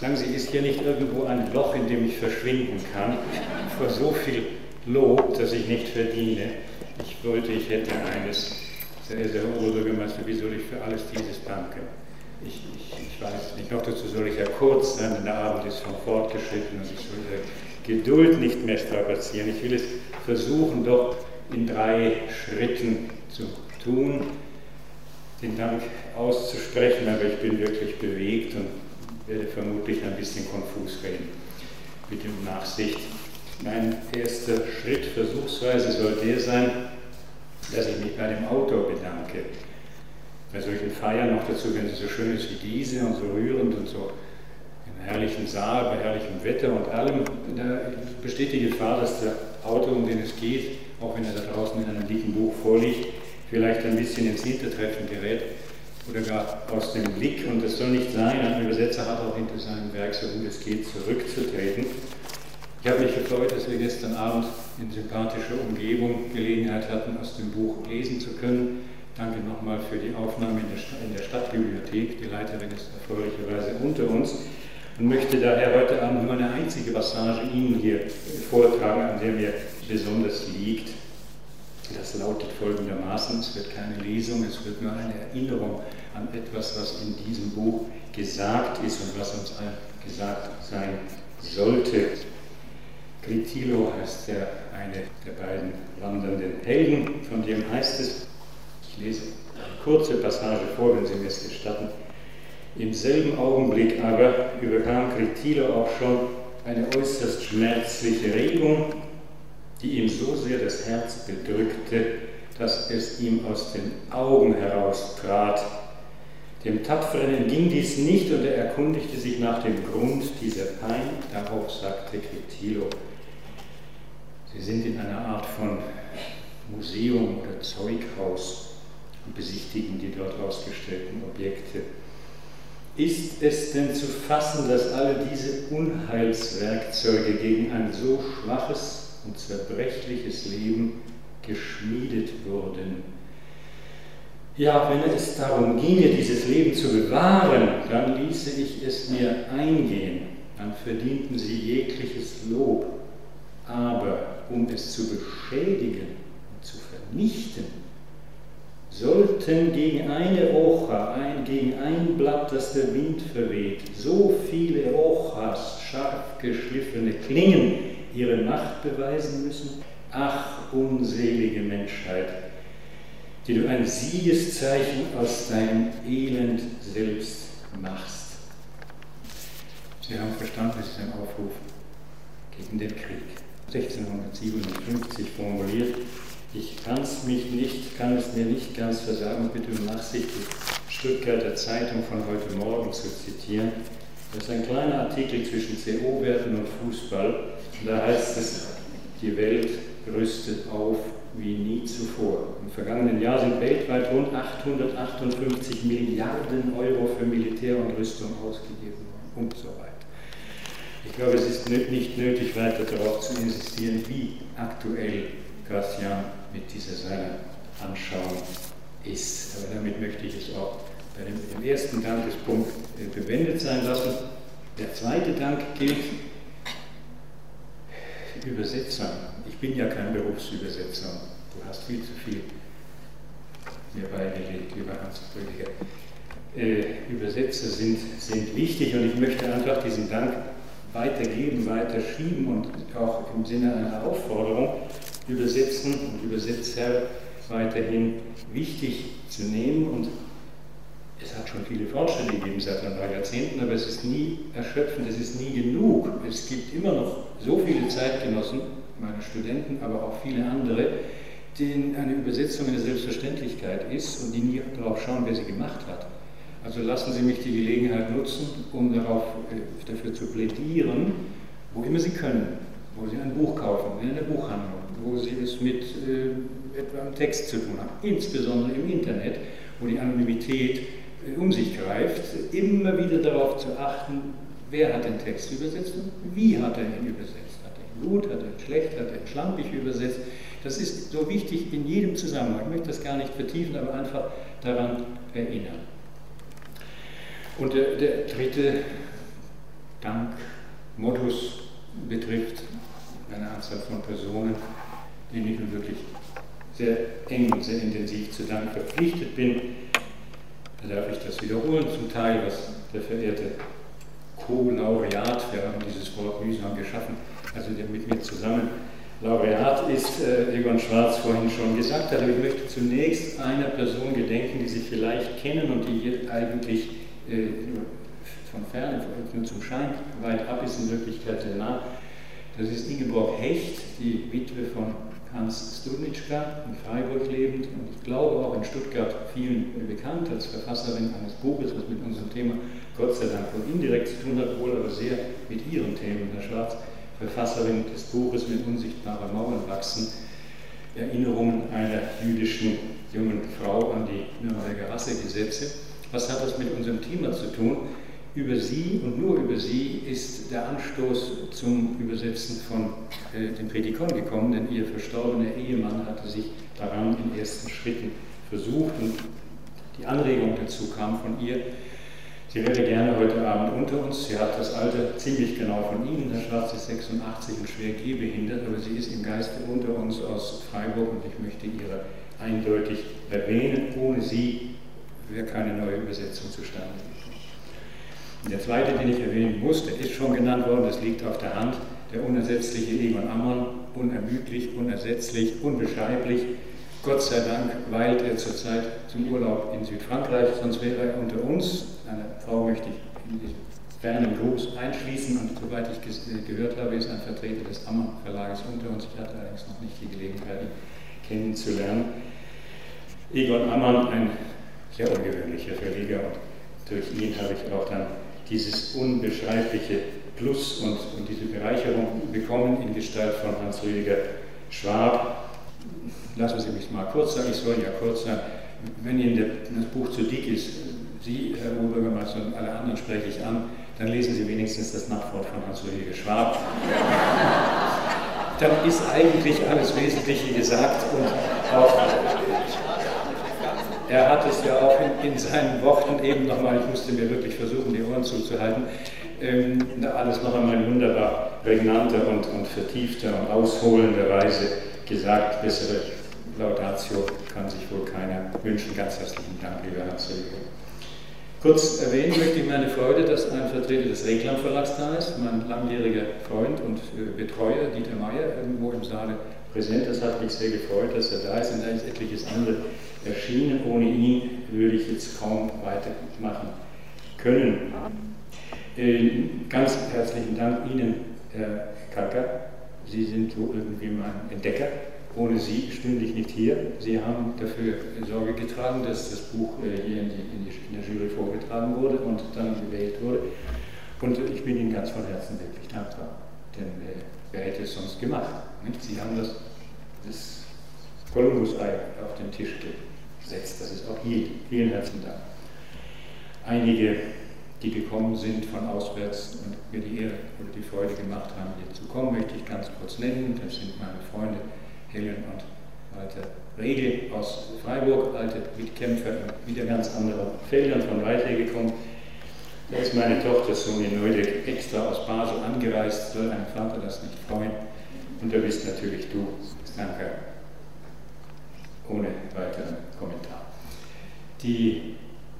Sagen Sie, ist hier nicht irgendwo ein Loch, in dem ich verschwinden kann, vor so viel Lob, das ich nicht verdiene? Ich wollte, ich hätte eines. Sehr, sehr Oberbürgermeister, wie soll ich für alles dieses danken? Ich, ich, ich weiß nicht, noch dazu soll ich ja kurz sein, denn der Abend ist schon fortgeschritten und ich soll Ihre Geduld nicht mehr strapazieren. Ich will es versuchen, doch in drei Schritten zu tun, den Dank auszusprechen, aber ich bin wirklich bewegt und werde vermutlich ein bisschen konfus reden. Bitte um Nachsicht. Mein erster Schritt versuchsweise soll der sein, dass ich mich bei dem Autor bedanke. Bei solchen Feiern noch dazu, wenn sie so schön ist wie diese und so rührend und so im herrlichen Saal, bei herrlichem Wetter und allem, da besteht die Gefahr, dass der Autor, um den es geht, auch wenn er da draußen in einem dicken Buch vorliegt, vielleicht ein bisschen ins Hintertreffen gerät oder gar aus dem Blick. Und das soll nicht sein. Ein Übersetzer hat auch hinter seinem Werk, so gut es geht, zurückzutreten. Ich habe mich gefreut, dass wir gestern Abend in sympathischer Umgebung Gelegenheit hatten, aus dem Buch lesen zu können. Danke nochmal für die Aufnahme in der, in der Stadtbibliothek. Die Leiterin ist erfreulicherweise unter uns und möchte daher heute Abend nur eine einzige Passage Ihnen hier vortragen, an der mir besonders liegt. Das lautet folgendermaßen, es wird keine Lesung, es wird nur eine Erinnerung an etwas, was in diesem Buch gesagt ist und was uns allen gesagt sein sollte. Critilo heißt der eine der beiden wandernden Helden, von dem heißt es, ich lese eine kurze Passage vor, wenn Sie mir es gestatten. Im selben Augenblick aber überkam Critilo auch schon eine äußerst schmerzliche Regung, die ihm so sehr das Herz bedrückte, dass es ihm aus den Augen heraustrat. Dem Tapferen entging dies nicht und er erkundigte sich nach dem Grund dieser Pein. Darauf sagte Critilo, Sie sind in einer Art von Museum oder Zeughaus und besichtigen die dort ausgestellten Objekte. Ist es denn zu fassen, dass alle diese Unheilswerkzeuge gegen ein so schwaches und zerbrechliches Leben geschmiedet wurden. Ja, wenn es darum ginge, dieses Leben zu bewahren, dann ließe ich es mir eingehen, dann verdienten sie jegliches Lob. Aber um es zu beschädigen und zu vernichten, sollten gegen eine Ocha, ein, gegen ein Blatt, das der Wind verweht, so viele Ochas, scharf geschliffene Klingen ihre Macht beweisen müssen? Ach, unselige Menschheit, die du ein Siegeszeichen aus deinem Elend selbst machst. Sie haben verstanden, es ist ein Aufruf gegen den Krieg. 1657 formuliert. Ich kann es mich nicht, kann es mir nicht ganz versagen, bitte um Nachsicht, die Stuttgarter Zeitung von heute Morgen zu zitieren. Das ist ein kleiner Artikel zwischen CO-Werten und Fußball. Da heißt es, die Welt rüstet auf wie nie zuvor. Im vergangenen Jahr sind weltweit rund 858 Milliarden Euro für Militär und Rüstung ausgegeben worden und so weiter. Ich glaube, es ist nicht nötig, weiter darauf zu insistieren, wie aktuell Gracian mit dieser seiner Anschauung ist. Aber damit möchte ich es auch bei dem, ersten Dankespunkt äh, bewendert sein lassen. Der zweite Dank gilt Übersetzer. Ich bin ja kein Berufsübersetzer. Du hast viel zu viel mir beigelegt, lieber Hans Rüdiger. Äh, Übersetzer sind, sind wichtig und ich möchte einfach diesen Dank weitergeben, weiterschieben und auch im Sinne einer Aufforderung Übersetzen und Übersetzer weiterhin wichtig zu nehmen und es hat schon viele Fortschritte gegeben seit ein paar Jahrzehnten, aber es ist nie erschöpfend, es ist nie genug. Es gibt immer noch so viele Zeitgenossen, meine Studenten, aber auch viele andere, denen eine Übersetzung eine Selbstverständlichkeit ist und die nie darauf schauen, wer sie gemacht hat. Also lassen Sie mich die Gelegenheit nutzen, um darauf, äh, dafür zu plädieren, wo immer Sie können, wo Sie ein Buch kaufen, in einer Buchhandlung, wo Sie es mit äh, etwa einem Text zu tun haben, insbesondere im Internet, wo die Anonymität um sich greift, immer wieder darauf zu achten, wer hat den Text übersetzt und wie hat er ihn übersetzt. Hat er ihn gut, hat er ihn schlecht, hat er ihn schlampig übersetzt. Das ist so wichtig in jedem Zusammenhang. Ich möchte das gar nicht vertiefen, aber einfach daran erinnern. Und der, der dritte Dankmodus betrifft, eine Anzahl von Personen, denen ich nun wirklich sehr eng und sehr intensiv zu Dank verpflichtet bin. Da darf ich das wiederholen, zum Teil, was der verehrte Co-Laureat, wir haben dieses Wort mühsam geschaffen, also der mit mir zusammen Laureat ist, äh, Egon Schwarz vorhin schon gesagt hat. Aber ich möchte zunächst einer Person gedenken, die Sie vielleicht kennen und die hier eigentlich äh, von ferne, nur zum Schein weit ab ist, in Wirklichkeit sehr nah. Das ist Ingeborg Hecht, die Witwe von Hans Studnitschka, in Freiburg lebend und ich glaube auch in Stuttgart vielen bekannt als Verfasserin eines Buches, was mit unserem Thema Gott sei Dank wohl indirekt zu tun hat, wohl aber sehr mit Ihren Themen, Herr Schwarz. Verfasserin des Buches Mit unsichtbarer Mauern wachsen, Erinnerungen einer jüdischen jungen Frau an die Nürnberger Rassegesetze. Was hat das mit unserem Thema zu tun? Über sie und nur über sie ist der Anstoß zum Übersetzen von äh, dem Predikon gekommen, denn ihr verstorbener Ehemann hatte sich daran in ersten Schritten versucht und die Anregung dazu kam von ihr, Sie wäre gerne heute Abend unter uns. Sie hat das Alter ziemlich genau von Ihnen. Herr Schwarz ist 86 und schwer gehbehindert, aber sie ist im Geiste unter uns aus Freiburg und ich möchte ihre eindeutig erwähnen. Ohne sie wäre keine neue Übersetzung zustande gekommen. Der zweite, den ich erwähnen muss, der ist schon genannt worden, das liegt auf der Hand, der unersetzliche Egon Ammon, unermüdlich, unersetzlich, unbeschreiblich. Gott sei Dank weilt er zurzeit zum Urlaub in Südfrankreich, sonst wäre er unter uns, eine Frau möchte ich in fernen Gruß einschließen und soweit ich äh, gehört habe, ist ein Vertreter des Ammer Verlages unter uns. Ich hatte allerdings noch nicht die Gelegenheit, ihn kennenzulernen. Egon Ammann, ein sehr ungewöhnlicher Verleger und durch ihn habe ich auch dann dieses unbeschreibliche Plus und, und diese Bereicherung bekommen in Gestalt von Hans Rüdiger Schwab. Lassen Sie mich mal kurz sagen, ich soll ja kurz sein. Wenn Ihnen das Buch zu dick ist, Sie, Herr Oberbürgermeister, und alle anderen spreche ich an, dann lesen Sie wenigstens das Nachwort von Hans-Ulrike Schwab. dann ist eigentlich alles Wesentliche gesagt und auch er hat es ja auch in, in seinen Worten eben nochmal, ich musste mir wirklich versuchen, die Ohren zuzuhalten, ähm, alles noch einmal in wunderbar prägnanter und, und vertiefter und ausholender Weise gesagt. Bessere Laudatio kann sich wohl keiner wünschen. Ganz herzlichen Dank, lieber Hans-Ulrike. Kurz erwähnen möchte ich meine Freude, dass ein Vertreter des Reklam Verlags da ist, mein langjähriger Freund und äh, Betreuer Dieter Meyer, irgendwo im Saale präsent. Das hat mich sehr gefreut, dass er da ist und da ist etliches andere erschienen. Ohne ihn würde ich jetzt kaum weitermachen können. Äh, ganz herzlichen Dank Ihnen, Herr Kalker. Sie sind so irgendwie mein Entdecker ohne Sie stünde ich nicht hier. Sie haben dafür Sorge getragen, dass das Buch äh, hier in, die, in der Jury vorgetragen wurde und dann gewählt wurde. Und ich bin Ihnen ganz von Herzen wirklich dankbar. Denn äh, wer hätte es sonst gemacht? Nicht? Sie haben das, das Kolumbus-Ei auf den Tisch gesetzt, das ist auch hier. Vielen herzlichen Dank. Einige, die gekommen sind von auswärts und mir die Ehre oder die Freude gemacht haben, hier zu kommen, möchte ich ganz kurz nennen. Das sind meine Freunde Helen und Walter Regel aus Freiburg, alte Mitkämpfer in wieder ganz anderen Feldern von weit her gekommen. Da ist meine Tochter Sonja Neudeck extra aus Basel angereist, soll ein Vater das nicht freuen. Und da bist natürlich du, Danke, ohne weiteren Kommentar. Die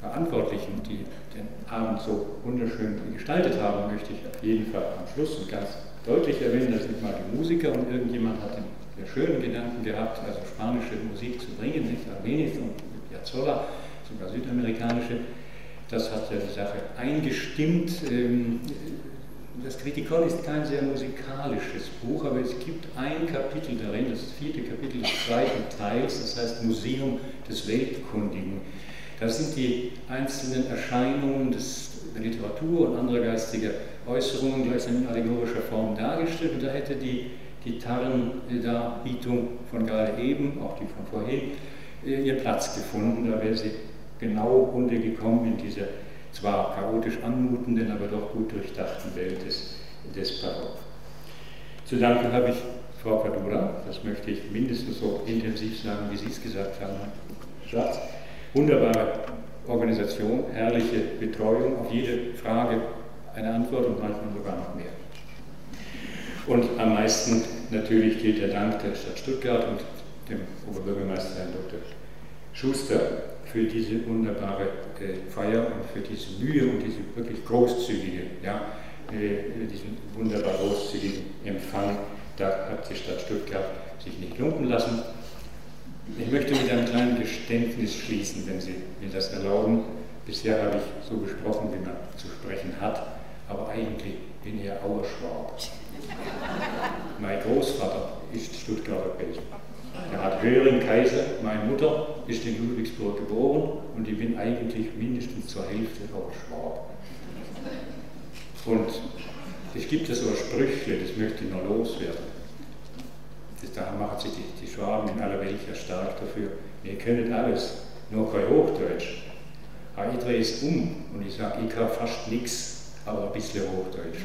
Verantwortlichen, die den Abend so wunderschön gestaltet haben, möchte ich auf jeden Fall am Schluss und ganz deutlich erwähnen, das sind mal die Musiker und irgendjemand hat den der schönen Gedanken gehabt, also spanische Musik zu bringen, nicht Armenisch und Piazzolla, sogar südamerikanische. Das hat ja die Sache eingestimmt. Ähm, das Kritikon ist kein sehr musikalisches Buch, aber es gibt ein Kapitel darin, das vierte Kapitel des zweiten Teils, das heißt Museum des Weltkundigen. Da sind die einzelnen Erscheinungen des, der Literatur und anderer geistiger Äußerungen gleichsam in allegorischer Form dargestellt. Und da hätte die Gitarrendarbietung von gerade eben, auch die von vorhin, äh, ihren Platz gefunden. Da wäre sie genau untergekommen in dieser zwar chaotisch anmutenden, aber doch gut durchdachten Welt des, des Barock. Zu danken habe ich Frau Kadura, das möchte ich mindestens so intensiv sagen, wie Sie es gesagt haben, Herr Schatz. Wunderbare Organisation, herrliche Betreuung, auf jede Frage eine Antwort und manchmal sogar noch mehr. Und am meisten natürlich gilt der Dank der Stadt Stuttgart und dem Oberbürgermeister Herrn Dr. Schuster für diese wunderbare äh, Feier und für diese Mühe und diese wirklich großzügige, ja, äh, diesen wunderbar großzügigen Empfang. Da hat die Stadt Stuttgart sich nicht lumpen lassen. Ich möchte mit einem kleinen Geständnis schließen, wenn Sie mir das erlauben. Bisher habe ich so gesprochen, wie man zu sprechen hat, aber eigentlich bin ich ja Auerschwab. mein Großvater ist Stuttgarter Belgier. Er hat Höring Kaiser, meine Mutter ist in Ludwigsburg geboren und ich bin eigentlich mindestens zur Hälfte Auerschwab. Und es gibt ja so ein Sprüchle, das möchte ich noch loswerden. Da machen sich die, die Schwaben in aller Welt ja stark dafür. Wir können alles, nur kein Hochdeutsch. Aber ich drehe es um und ich sage, ich kann fast nichts, aber ein bisschen Hochdeutsch.